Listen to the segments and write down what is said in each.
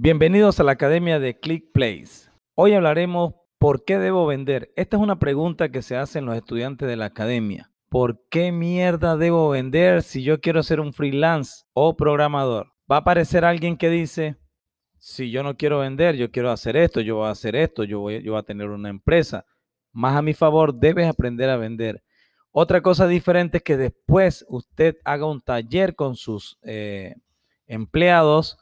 Bienvenidos a la Academia de Click Place. Hoy hablaremos por qué debo vender. Esta es una pregunta que se hacen los estudiantes de la academia. ¿Por qué mierda debo vender si yo quiero ser un freelance o programador? Va a aparecer alguien que dice, si yo no quiero vender, yo quiero hacer esto, yo voy a hacer esto, yo voy, yo a tener una empresa. Más a mi favor, debes aprender a vender. Otra cosa diferente es que después usted haga un taller con sus eh, empleados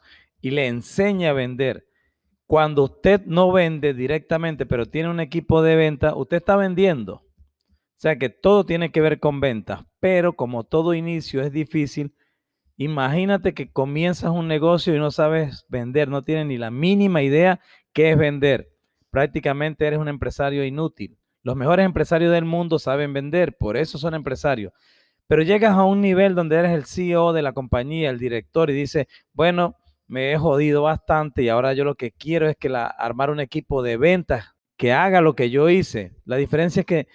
y le enseña a vender. Cuando usted no vende directamente, pero tiene un equipo de venta, usted está vendiendo. O sea que todo tiene que ver con ventas, pero como todo inicio es difícil, imagínate que comienzas un negocio y no sabes vender, no tienes ni la mínima idea qué es vender. Prácticamente eres un empresario inútil. Los mejores empresarios del mundo saben vender, por eso son empresarios. Pero llegas a un nivel donde eres el CEO de la compañía, el director, y dices, bueno, me he jodido bastante y ahora yo lo que quiero es que la, armar un equipo de ventas que haga lo que yo hice. La diferencia es que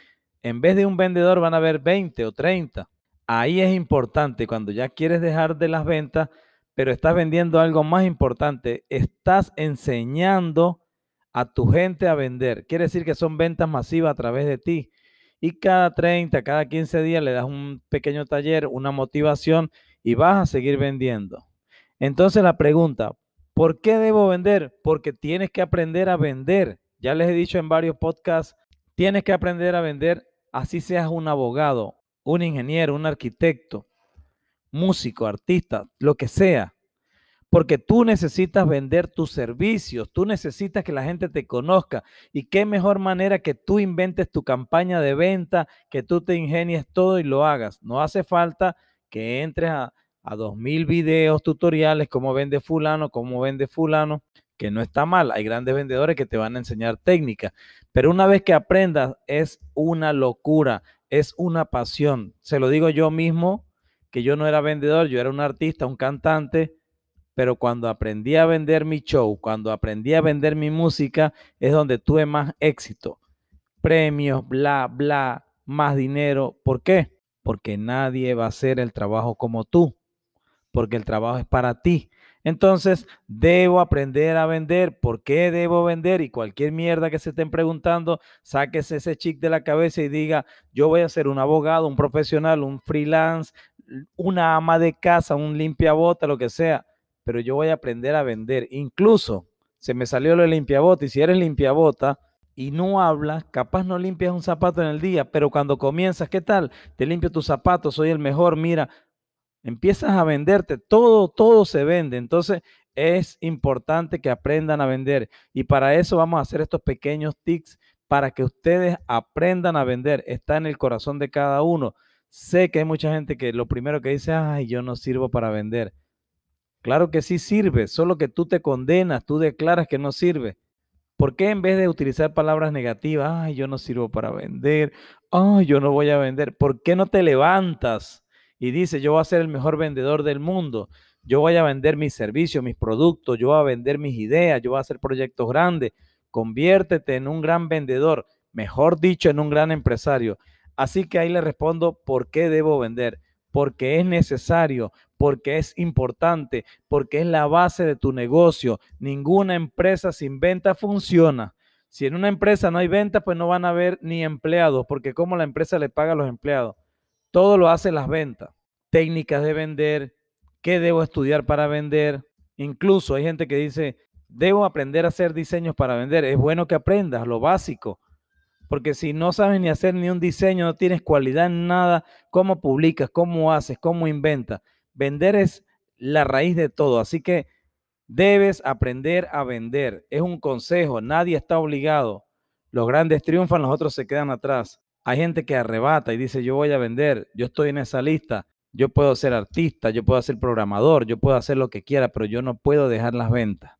en vez de un vendedor van a haber 20 o 30. Ahí es importante cuando ya quieres dejar de las ventas, pero estás vendiendo algo más importante. Estás enseñando a tu gente a vender. Quiere decir que son ventas masivas a través de ti. Y cada 30, cada 15 días le das un pequeño taller, una motivación y vas a seguir vendiendo. Entonces la pregunta, ¿por qué debo vender? Porque tienes que aprender a vender. Ya les he dicho en varios podcasts, tienes que aprender a vender, así seas un abogado, un ingeniero, un arquitecto, músico, artista, lo que sea. Porque tú necesitas vender tus servicios, tú necesitas que la gente te conozca. Y qué mejor manera que tú inventes tu campaña de venta, que tú te ingenies todo y lo hagas. No hace falta que entres a, a dos mil videos tutoriales, cómo vende fulano, cómo vende fulano, que no está mal. Hay grandes vendedores que te van a enseñar técnicas, pero una vez que aprendas es una locura, es una pasión. Se lo digo yo mismo, que yo no era vendedor, yo era un artista, un cantante, pero cuando aprendí a vender mi show, cuando aprendí a vender mi música, es donde tuve más éxito. Premios, bla, bla, más dinero. ¿Por qué? Porque nadie va a hacer el trabajo como tú porque el trabajo es para ti. Entonces, debo aprender a vender. ¿Por qué debo vender? Y cualquier mierda que se estén preguntando, sáquese ese chic de la cabeza y diga, yo voy a ser un abogado, un profesional, un freelance, una ama de casa, un limpiabota, lo que sea, pero yo voy a aprender a vender. Incluso, se me salió lo de limpiabota y si eres limpiabota, y no hablas, capaz no limpias un zapato en el día, pero cuando comienzas, ¿qué tal? Te limpio tus zapatos, soy el mejor, mira, empiezas a venderte, todo, todo se vende. Entonces es importante que aprendan a vender. Y para eso vamos a hacer estos pequeños tics para que ustedes aprendan a vender. Está en el corazón de cada uno. Sé que hay mucha gente que lo primero que dice, ay, yo no sirvo para vender. Claro que sí sirve, solo que tú te condenas, tú declaras que no sirve. ¿Por qué en vez de utilizar palabras negativas, ay, yo no sirvo para vender, ay, yo no voy a vender, ¿por qué no te levantas? Y dice, yo voy a ser el mejor vendedor del mundo, yo voy a vender mis servicios, mis productos, yo voy a vender mis ideas, yo voy a hacer proyectos grandes, conviértete en un gran vendedor, mejor dicho, en un gran empresario. Así que ahí le respondo, ¿por qué debo vender? Porque es necesario, porque es importante, porque es la base de tu negocio. Ninguna empresa sin venta funciona. Si en una empresa no hay venta, pues no van a haber ni empleados, porque ¿cómo la empresa le paga a los empleados? Todo lo hace las ventas. Técnicas de vender, qué debo estudiar para vender. Incluso hay gente que dice, debo aprender a hacer diseños para vender. Es bueno que aprendas lo básico. Porque si no sabes ni hacer ni un diseño, no tienes cualidad en nada, ¿cómo publicas? ¿Cómo haces? ¿Cómo inventas? Vender es la raíz de todo. Así que debes aprender a vender. Es un consejo. Nadie está obligado. Los grandes triunfan, los otros se quedan atrás. Hay gente que arrebata y dice, yo voy a vender, yo estoy en esa lista, yo puedo ser artista, yo puedo ser programador, yo puedo hacer lo que quiera, pero yo no puedo dejar las ventas.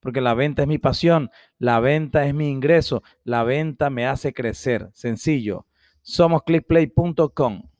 Porque la venta es mi pasión, la venta es mi ingreso, la venta me hace crecer. Sencillo. Somos clickplay.com.